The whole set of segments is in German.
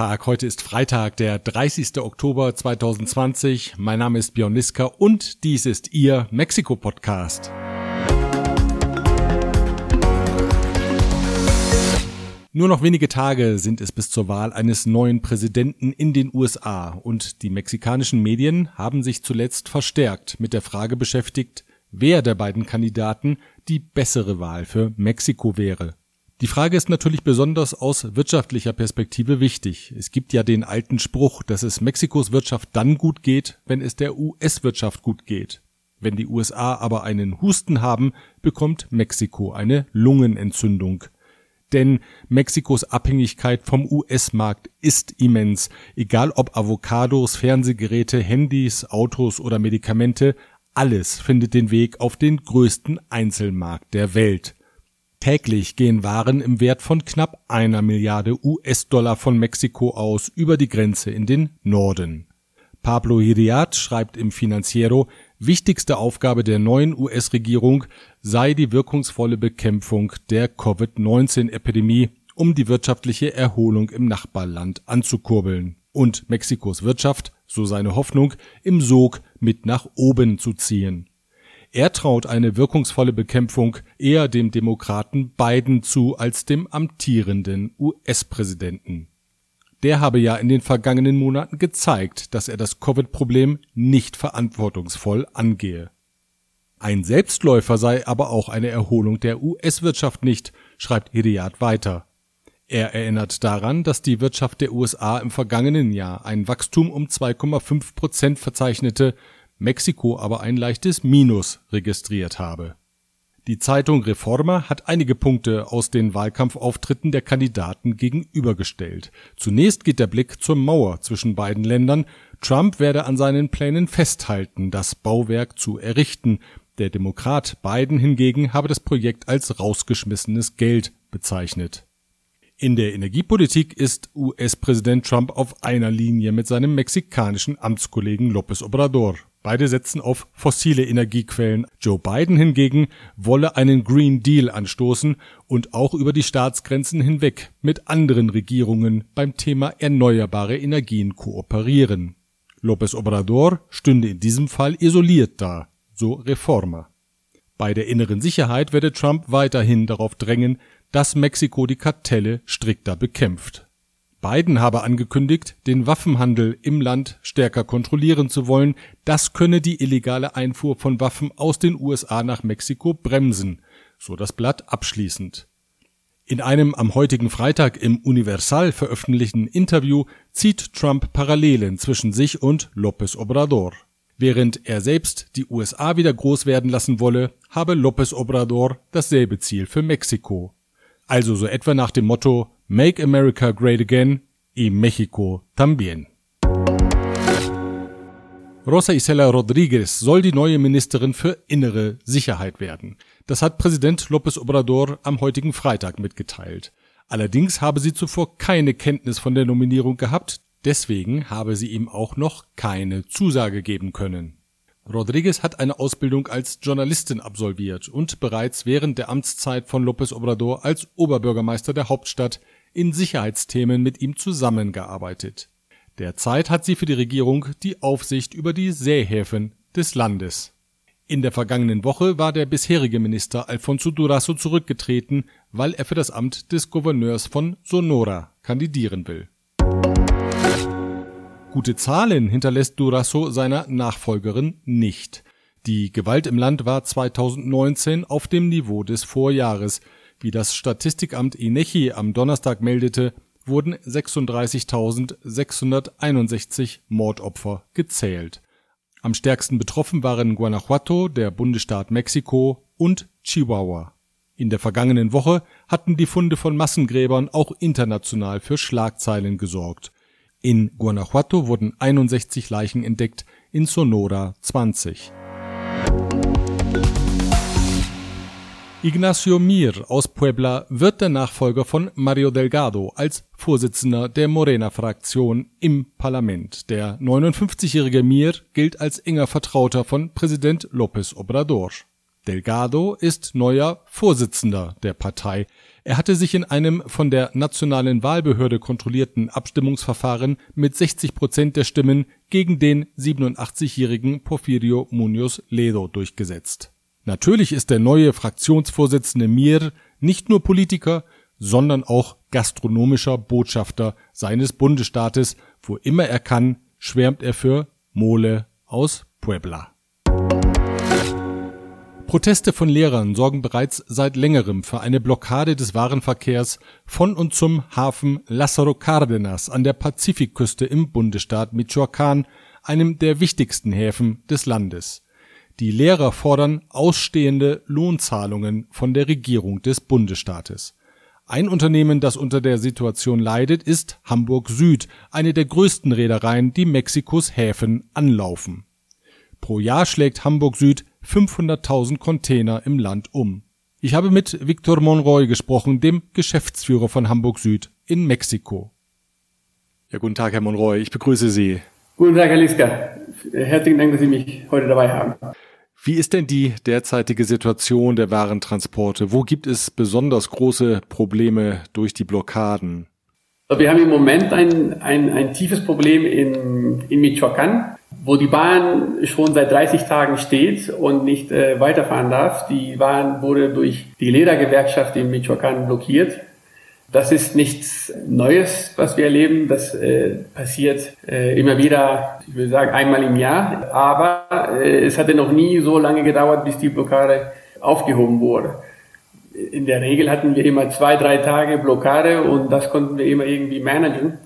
Tag. Heute ist Freitag, der 30. Oktober 2020. Mein Name ist Björn Liska und dies ist Ihr Mexiko-Podcast. Nur noch wenige Tage sind es bis zur Wahl eines neuen Präsidenten in den USA und die mexikanischen Medien haben sich zuletzt verstärkt mit der Frage beschäftigt, wer der beiden Kandidaten die bessere Wahl für Mexiko wäre. Die Frage ist natürlich besonders aus wirtschaftlicher Perspektive wichtig. Es gibt ja den alten Spruch, dass es Mexikos Wirtschaft dann gut geht, wenn es der US-Wirtschaft gut geht. Wenn die USA aber einen Husten haben, bekommt Mexiko eine Lungenentzündung. Denn Mexikos Abhängigkeit vom US-Markt ist immens. Egal ob Avocados, Fernsehgeräte, Handys, Autos oder Medikamente, alles findet den Weg auf den größten Einzelmarkt der Welt. Täglich gehen Waren im Wert von knapp einer Milliarde US-Dollar von Mexiko aus über die Grenze in den Norden. Pablo Hiriat schreibt im Financiero, wichtigste Aufgabe der neuen US-Regierung sei die wirkungsvolle Bekämpfung der Covid-19-Epidemie, um die wirtschaftliche Erholung im Nachbarland anzukurbeln und Mexikos Wirtschaft, so seine Hoffnung, im Sog mit nach oben zu ziehen. Er traut eine wirkungsvolle Bekämpfung eher dem Demokraten Biden zu als dem amtierenden US-Präsidenten. Der habe ja in den vergangenen Monaten gezeigt, dass er das Covid-Problem nicht verantwortungsvoll angehe. Ein Selbstläufer sei aber auch eine Erholung der US-Wirtschaft nicht, schreibt Iriad weiter. Er erinnert daran, dass die Wirtschaft der USA im vergangenen Jahr ein Wachstum um 2,5 Prozent verzeichnete, Mexiko aber ein leichtes Minus registriert habe. Die Zeitung Reforma hat einige Punkte aus den Wahlkampfauftritten der Kandidaten gegenübergestellt. Zunächst geht der Blick zur Mauer zwischen beiden Ländern. Trump werde an seinen Plänen festhalten, das Bauwerk zu errichten. Der Demokrat Biden hingegen habe das Projekt als rausgeschmissenes Geld bezeichnet. In der Energiepolitik ist US-Präsident Trump auf einer Linie mit seinem mexikanischen Amtskollegen López Obrador. Beide setzen auf fossile Energiequellen. Joe Biden hingegen wolle einen Green Deal anstoßen und auch über die Staatsgrenzen hinweg mit anderen Regierungen beim Thema erneuerbare Energien kooperieren. López Obrador stünde in diesem Fall isoliert da, so Reformer. Bei der inneren Sicherheit werde Trump weiterhin darauf drängen, dass Mexiko die Kartelle strikter bekämpft. Biden habe angekündigt, den Waffenhandel im Land stärker kontrollieren zu wollen. Das könne die illegale Einfuhr von Waffen aus den USA nach Mexiko bremsen, so das Blatt abschließend. In einem am heutigen Freitag im Universal veröffentlichten Interview zieht Trump Parallelen zwischen sich und López Obrador. Während er selbst die USA wieder groß werden lassen wolle, habe López Obrador dasselbe Ziel für Mexiko. Also so etwa nach dem Motto Make America Great Again y Mexico también. Rosa Isela Rodriguez soll die neue Ministerin für innere Sicherheit werden. Das hat Präsident López Obrador am heutigen Freitag mitgeteilt. Allerdings habe sie zuvor keine Kenntnis von der Nominierung gehabt, deswegen habe sie ihm auch noch keine Zusage geben können. Rodriguez hat eine Ausbildung als Journalistin absolviert und bereits während der Amtszeit von López Obrador als Oberbürgermeister der Hauptstadt in Sicherheitsthemen mit ihm zusammengearbeitet. Derzeit hat sie für die Regierung die Aufsicht über die Seehäfen des Landes. In der vergangenen Woche war der bisherige Minister Alfonso Durazo zurückgetreten, weil er für das Amt des Gouverneurs von Sonora kandidieren will Gute Zahlen hinterlässt Durasso seiner Nachfolgerin nicht. Die Gewalt im Land war 2019 auf dem Niveau des Vorjahres. Wie das Statistikamt INECHI am Donnerstag meldete, wurden 36.661 Mordopfer gezählt. Am stärksten betroffen waren Guanajuato, der Bundesstaat Mexiko und Chihuahua. In der vergangenen Woche hatten die Funde von Massengräbern auch international für Schlagzeilen gesorgt. In Guanajuato wurden 61 Leichen entdeckt, in Sonora 20. Ignacio Mir aus Puebla wird der Nachfolger von Mario Delgado als Vorsitzender der Morena-Fraktion im Parlament. Der 59-jährige Mir gilt als enger Vertrauter von Präsident López Obrador. Delgado ist neuer Vorsitzender der Partei. Er hatte sich in einem von der nationalen Wahlbehörde kontrollierten Abstimmungsverfahren mit 60 Prozent der Stimmen gegen den 87-jährigen Porfirio Munoz Ledo durchgesetzt. Natürlich ist der neue Fraktionsvorsitzende Mir nicht nur Politiker, sondern auch gastronomischer Botschafter seines Bundesstaates. Wo immer er kann, schwärmt er für Mole aus Puebla. Proteste von Lehrern sorgen bereits seit längerem für eine Blockade des Warenverkehrs von und zum Hafen Lázaro Cárdenas an der Pazifikküste im Bundesstaat Michoacán, einem der wichtigsten Häfen des Landes. Die Lehrer fordern ausstehende Lohnzahlungen von der Regierung des Bundesstaates. Ein Unternehmen, das unter der Situation leidet, ist Hamburg Süd, eine der größten Reedereien, die Mexikos Häfen anlaufen. Pro Jahr schlägt Hamburg Süd 500.000 Container im Land um. Ich habe mit Victor Monroy gesprochen, dem Geschäftsführer von Hamburg Süd in Mexiko. Ja, guten Tag, Herr Monroy. Ich begrüße Sie. Guten Tag, Herr Liska. Herzlichen Dank, dass Sie mich heute dabei haben. Wie ist denn die derzeitige Situation der Warentransporte? Wo gibt es besonders große Probleme durch die Blockaden? Wir haben im Moment ein, ein, ein tiefes Problem in, in Michoacán wo die Bahn schon seit 30 Tagen steht und nicht äh, weiterfahren darf. Die Bahn wurde durch die Ledergewerkschaft in Michoacán blockiert. Das ist nichts Neues, was wir erleben. Das äh, passiert äh, immer wieder, ich würde sagen, einmal im Jahr. Aber äh, es hatte noch nie so lange gedauert, bis die Blockade aufgehoben wurde. In der Regel hatten wir immer zwei, drei Tage Blockade und das konnten wir immer irgendwie managen.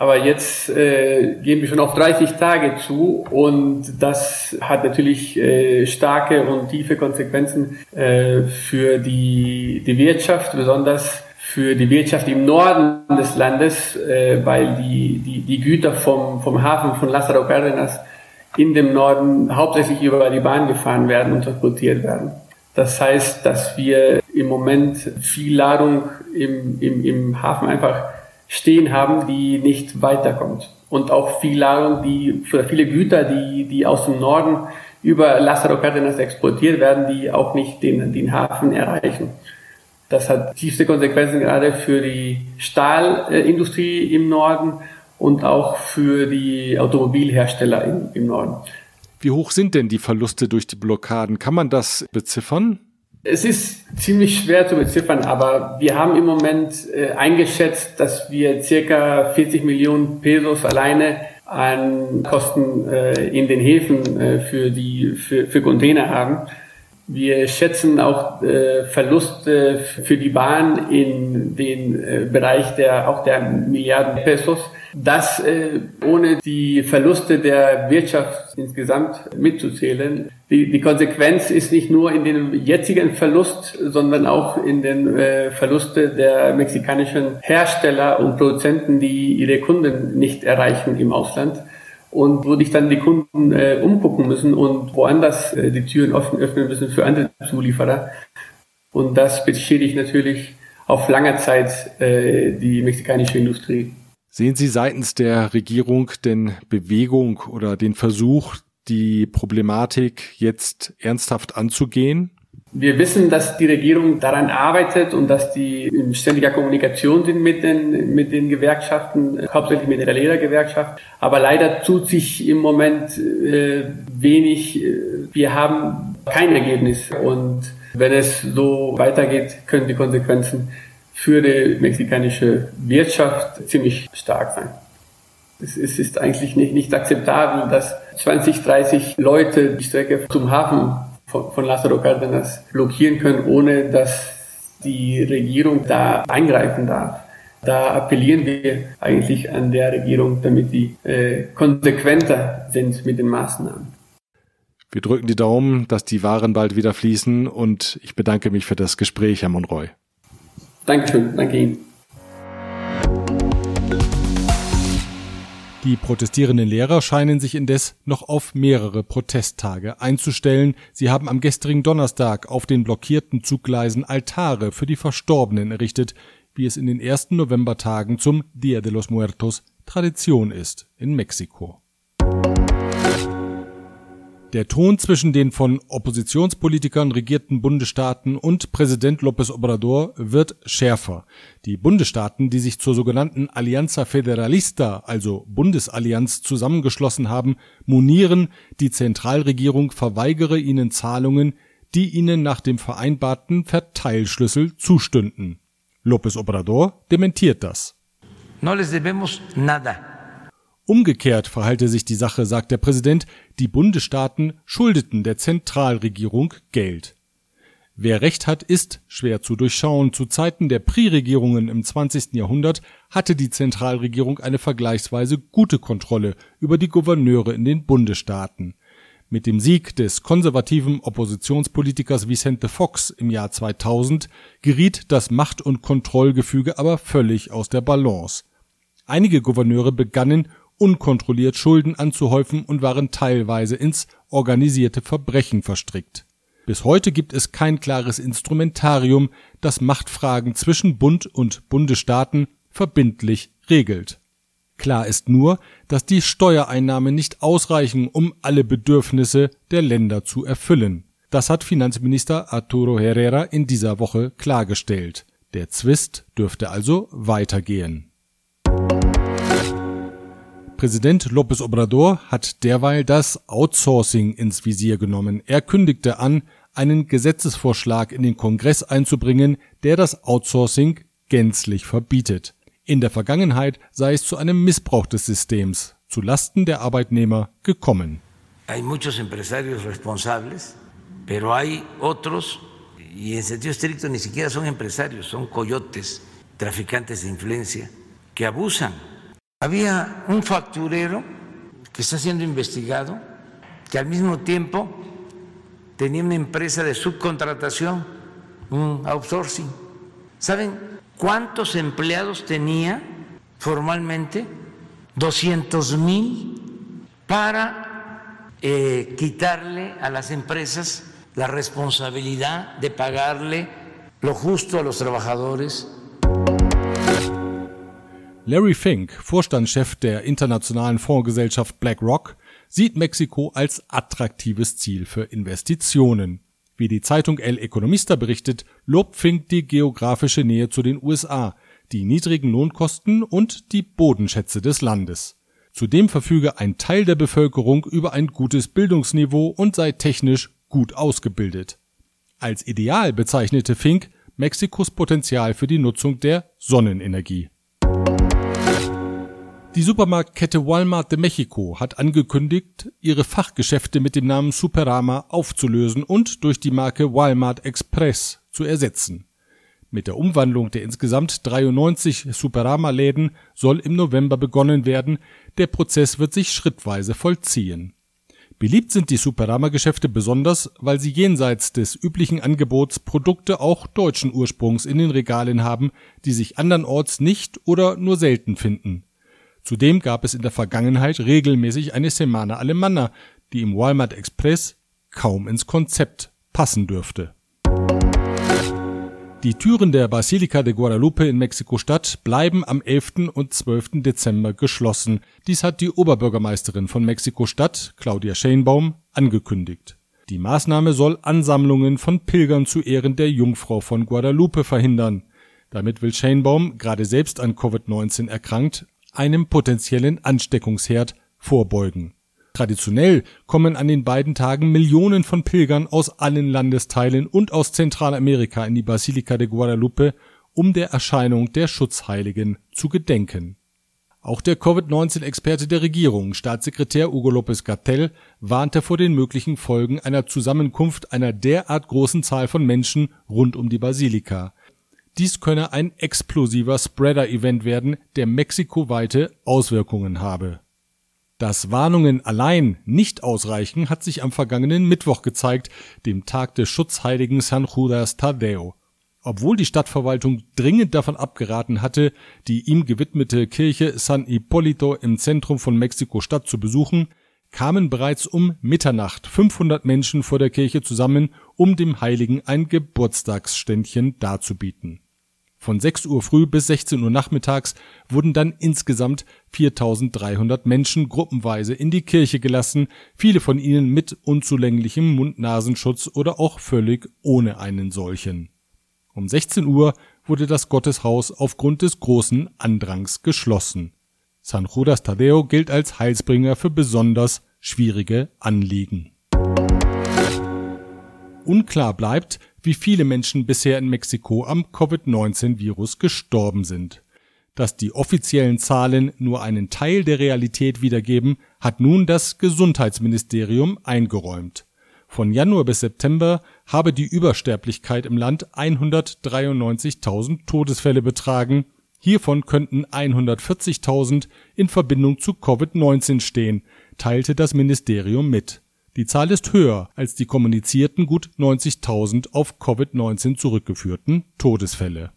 Aber jetzt äh, gehen wir schon auf 30 Tage zu und das hat natürlich äh, starke und tiefe Konsequenzen äh, für die, die Wirtschaft, besonders für die Wirtschaft im Norden des Landes, äh, weil die, die, die Güter vom, vom Hafen von Lázaro Cárdenas in dem Norden hauptsächlich über die Bahn gefahren werden und transportiert werden. Das heißt, dass wir im Moment viel Ladung im, im, im Hafen einfach stehen haben, die nicht weiterkommt. Und auch viel Ladung, die viele Güter, die, die aus dem Norden über Lázaro Cárdenas exportiert werden, die auch nicht den, den Hafen erreichen. Das hat tiefste Konsequenzen gerade für die Stahlindustrie im Norden und auch für die Automobilhersteller im, im Norden. Wie hoch sind denn die Verluste durch die Blockaden? Kann man das beziffern? Es ist ziemlich schwer zu beziffern, aber wir haben im Moment äh, eingeschätzt, dass wir circa 40 Millionen Pesos alleine an Kosten äh, in den Häfen äh, für die für, für Container haben. Wir schätzen auch äh, Verluste für die Bahn in den äh, Bereich der auch der Milliarden Pesos. Das äh, ohne die Verluste der Wirtschaft insgesamt mitzuzählen. Die, die Konsequenz ist nicht nur in dem jetzigen Verlust, sondern auch in den äh, Verluste der mexikanischen Hersteller und Produzenten, die ihre Kunden nicht erreichen im Ausland und wo sich dann die Kunden äh, umgucken müssen und woanders äh, die Türen offen öffnen müssen für andere Zulieferer. Und das beschädigt natürlich auf langer Zeit äh, die mexikanische Industrie. Sehen Sie seitens der Regierung denn Bewegung oder den Versuch, die Problematik jetzt ernsthaft anzugehen? Wir wissen, dass die Regierung daran arbeitet und dass die in ständiger Kommunikation sind mit den, mit den Gewerkschaften, hauptsächlich mit der Lehrergewerkschaft. Aber leider tut sich im Moment äh, wenig. Wir haben kein Ergebnis. Und wenn es so weitergeht, können die Konsequenzen für die mexikanische Wirtschaft ziemlich stark sein. Es ist eigentlich nicht, nicht akzeptabel, dass 20, 30 Leute die Strecke zum Hafen von, von Lázaro Cárdenas blockieren können, ohne dass die Regierung da eingreifen darf. Da appellieren wir eigentlich an der Regierung, damit die äh, konsequenter sind mit den Maßnahmen. Wir drücken die Daumen, dass die Waren bald wieder fließen und ich bedanke mich für das Gespräch, Herr Monroy. Dankeschön, danke Ihnen. Die protestierenden Lehrer scheinen sich indes noch auf mehrere Protesttage einzustellen. Sie haben am gestrigen Donnerstag auf den blockierten Zuggleisen Altare für die Verstorbenen errichtet, wie es in den ersten Novembertagen zum Dia de los Muertos Tradition ist in Mexiko. Der Ton zwischen den von Oppositionspolitikern regierten Bundesstaaten und Präsident López Obrador wird schärfer. Die Bundesstaaten, die sich zur sogenannten Alianza Federalista, also Bundesallianz, zusammengeschlossen haben, monieren, die Zentralregierung verweigere ihnen Zahlungen, die ihnen nach dem vereinbarten Verteilschlüssel zustünden. López Obrador dementiert das. No les debemos nada. Umgekehrt verhalte sich die Sache, sagt der Präsident, die Bundesstaaten schuldeten der Zentralregierung Geld. Wer Recht hat, ist schwer zu durchschauen. Zu Zeiten der Pri-Regierungen im 20. Jahrhundert hatte die Zentralregierung eine vergleichsweise gute Kontrolle über die Gouverneure in den Bundesstaaten. Mit dem Sieg des konservativen Oppositionspolitikers Vicente Fox im Jahr 2000 geriet das Macht- und Kontrollgefüge aber völlig aus der Balance. Einige Gouverneure begannen unkontrolliert Schulden anzuhäufen und waren teilweise ins organisierte Verbrechen verstrickt. Bis heute gibt es kein klares Instrumentarium, das Machtfragen zwischen Bund und Bundesstaaten verbindlich regelt. Klar ist nur, dass die Steuereinnahmen nicht ausreichen, um alle Bedürfnisse der Länder zu erfüllen. Das hat Finanzminister Arturo Herrera in dieser Woche klargestellt. Der Zwist dürfte also weitergehen. Präsident López Obrador hat derweil das Outsourcing ins Visier genommen. Er kündigte an, einen Gesetzesvorschlag in den Kongress einzubringen, der das Outsourcing gänzlich verbietet. In der Vergangenheit sei es zu einem Missbrauch des Systems zu Lasten der Arbeitnehmer gekommen. Hay muchos empresarios responsables, pero hay otros, y en sentido estricto ni siquiera son empresarios, son coyotes, traficantes de influencia, que abusan Había un facturero que está siendo investigado que al mismo tiempo tenía una empresa de subcontratación, un outsourcing. ¿Saben cuántos empleados tenía formalmente? 200 mil para eh, quitarle a las empresas la responsabilidad de pagarle lo justo a los trabajadores Larry Fink, Vorstandschef der internationalen Fondsgesellschaft BlackRock, sieht Mexiko als attraktives Ziel für Investitionen. Wie die Zeitung El Economista berichtet, lobt Fink die geografische Nähe zu den USA, die niedrigen Lohnkosten und die Bodenschätze des Landes. Zudem verfüge ein Teil der Bevölkerung über ein gutes Bildungsniveau und sei technisch gut ausgebildet. Als ideal bezeichnete Fink Mexikos Potenzial für die Nutzung der Sonnenenergie. Die Supermarktkette Walmart de Mexico hat angekündigt, ihre Fachgeschäfte mit dem Namen Superama aufzulösen und durch die Marke Walmart Express zu ersetzen. Mit der Umwandlung der insgesamt 93 Superama-Läden soll im November begonnen werden. Der Prozess wird sich schrittweise vollziehen. Beliebt sind die Superama-Geschäfte besonders, weil sie jenseits des üblichen Angebots Produkte auch deutschen Ursprungs in den Regalen haben, die sich andernorts nicht oder nur selten finden. Zudem gab es in der Vergangenheit regelmäßig eine Semana Alemanna, die im Walmart Express kaum ins Konzept passen dürfte. Die Türen der Basilica de Guadalupe in Mexiko-Stadt bleiben am 11. und 12. Dezember geschlossen. Dies hat die Oberbürgermeisterin von Mexiko-Stadt, Claudia Schenbaum, angekündigt. Die Maßnahme soll Ansammlungen von Pilgern zu Ehren der Jungfrau von Guadalupe verhindern. Damit will Schenbaum, gerade selbst an Covid-19 erkrankt, einem potenziellen Ansteckungsherd vorbeugen. Traditionell kommen an den beiden Tagen Millionen von Pilgern aus allen Landesteilen und aus Zentralamerika in die Basilika de Guadalupe, um der Erscheinung der Schutzheiligen zu gedenken. Auch der Covid-19-Experte der Regierung, Staatssekretär Hugo López Gatell, warnte vor den möglichen Folgen einer Zusammenkunft einer derart großen Zahl von Menschen rund um die Basilika. Dies könne ein explosiver Spreader-Event werden, der mexikoweite Auswirkungen habe. Dass Warnungen allein nicht ausreichen, hat sich am vergangenen Mittwoch gezeigt, dem Tag des Schutzheiligen San Judas Tadeo. Obwohl die Stadtverwaltung dringend davon abgeraten hatte, die ihm gewidmete Kirche San Hipólito im Zentrum von Mexiko-Stadt zu besuchen, kamen bereits um Mitternacht 500 Menschen vor der Kirche zusammen, um dem Heiligen ein Geburtstagsständchen darzubieten. Von 6 Uhr früh bis 16 Uhr nachmittags wurden dann insgesamt 4300 Menschen gruppenweise in die Kirche gelassen, viele von ihnen mit unzulänglichem Mund-Nasenschutz oder auch völlig ohne einen solchen. Um 16 Uhr wurde das Gotteshaus aufgrund des großen Andrangs geschlossen. San Judas Tadeo gilt als Heilsbringer für besonders schwierige Anliegen. Unklar bleibt, wie viele Menschen bisher in Mexiko am Covid-19-Virus gestorben sind. Dass die offiziellen Zahlen nur einen Teil der Realität wiedergeben, hat nun das Gesundheitsministerium eingeräumt. Von Januar bis September habe die Übersterblichkeit im Land 193.000 Todesfälle betragen, hiervon könnten 140.000 in Verbindung zu Covid-19 stehen, teilte das Ministerium mit die Zahl ist höher als die kommunizierten gut 90.000 auf Covid-19 zurückgeführten Todesfälle.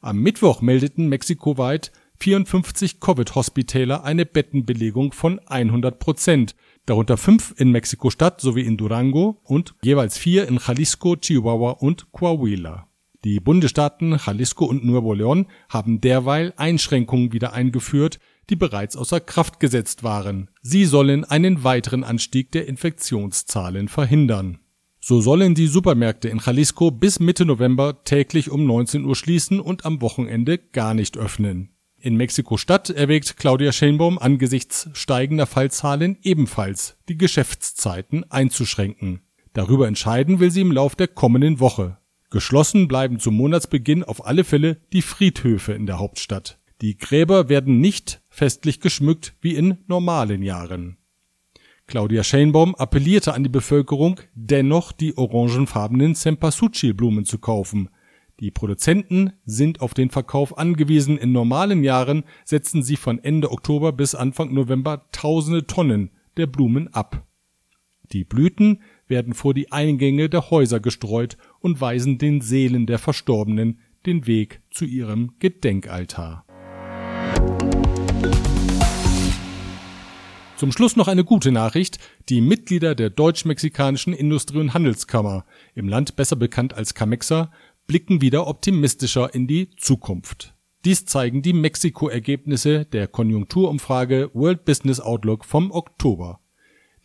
Am Mittwoch meldeten mexikoweit 54 Covid-Hospitäler eine Bettenbelegung von 100 Prozent, darunter fünf in Mexiko-Stadt sowie in Durango und jeweils vier in Jalisco, Chihuahua und Coahuila. Die Bundesstaaten Jalisco und Nuevo León haben derweil Einschränkungen wieder eingeführt, die bereits außer Kraft gesetzt waren. Sie sollen einen weiteren Anstieg der Infektionszahlen verhindern. So sollen die Supermärkte in Jalisco bis Mitte November täglich um 19 Uhr schließen und am Wochenende gar nicht öffnen. In Mexiko-Stadt erwägt Claudia Sheinbaum angesichts steigender Fallzahlen ebenfalls, die Geschäftszeiten einzuschränken. Darüber entscheiden will sie im Lauf der kommenden Woche. Geschlossen bleiben zum Monatsbeginn auf alle Fälle die Friedhöfe in der Hauptstadt. Die Gräber werden nicht festlich geschmückt wie in normalen Jahren. Claudia Schenbaum appellierte an die Bevölkerung, dennoch die orangenfarbenen Cempasúchil-Blumen zu kaufen. Die Produzenten sind auf den Verkauf angewiesen. In normalen Jahren setzen sie von Ende Oktober bis Anfang November tausende Tonnen der Blumen ab. Die Blüten werden vor die Eingänge der Häuser gestreut und weisen den Seelen der Verstorbenen den Weg zu ihrem Gedenkaltar. Zum Schluss noch eine gute Nachricht. Die Mitglieder der Deutsch-Mexikanischen Industrie- und Handelskammer, im Land besser bekannt als Camexa, blicken wieder optimistischer in die Zukunft. Dies zeigen die Mexiko-Ergebnisse der Konjunkturumfrage World Business Outlook vom Oktober.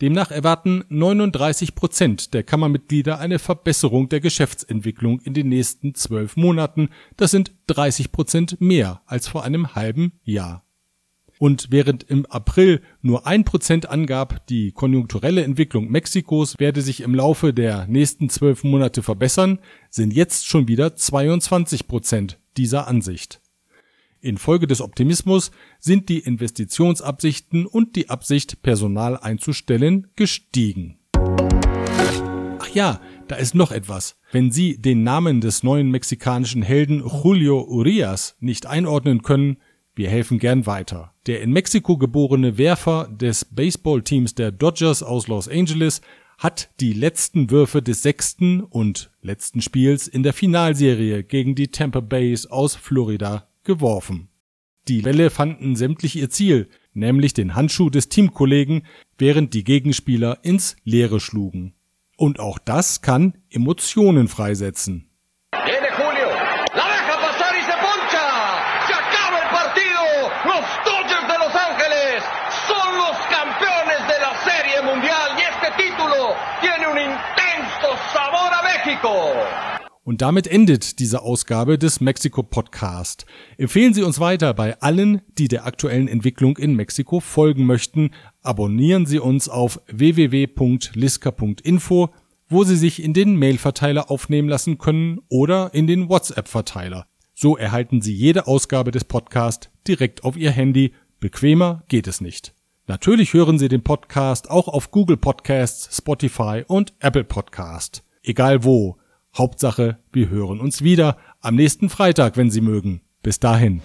Demnach erwarten 39 Prozent der Kammermitglieder eine Verbesserung der Geschäftsentwicklung in den nächsten zwölf Monaten. Das sind 30 Prozent mehr als vor einem halben Jahr. Und während im April nur ein Prozent angab, die konjunkturelle Entwicklung Mexikos werde sich im Laufe der nächsten zwölf Monate verbessern, sind jetzt schon wieder 22 Prozent dieser Ansicht. Infolge des Optimismus sind die Investitionsabsichten und die Absicht, Personal einzustellen, gestiegen. Ach ja, da ist noch etwas. Wenn Sie den Namen des neuen mexikanischen Helden Julio Urias nicht einordnen können, wir helfen gern weiter. Der in Mexiko geborene Werfer des Baseballteams der Dodgers aus Los Angeles hat die letzten Würfe des sechsten und letzten Spiels in der Finalserie gegen die Tampa Bays aus Florida geworfen. Die Bälle fanden sämtlich ihr Ziel, nämlich den Handschuh des Teamkollegen, während die Gegenspieler ins Leere schlugen. Und auch das kann Emotionen freisetzen. Und damit endet diese Ausgabe des Mexiko Podcast. Empfehlen Sie uns weiter bei allen, die der aktuellen Entwicklung in Mexiko folgen möchten. Abonnieren Sie uns auf www.liska.info, wo Sie sich in den Mailverteiler aufnehmen lassen können oder in den WhatsApp-Verteiler. So erhalten Sie jede Ausgabe des Podcasts direkt auf Ihr Handy. Bequemer geht es nicht. Natürlich hören Sie den Podcast auch auf Google Podcasts, Spotify und Apple Podcast. Egal wo. Hauptsache, wir hören uns wieder am nächsten Freitag, wenn Sie mögen. Bis dahin.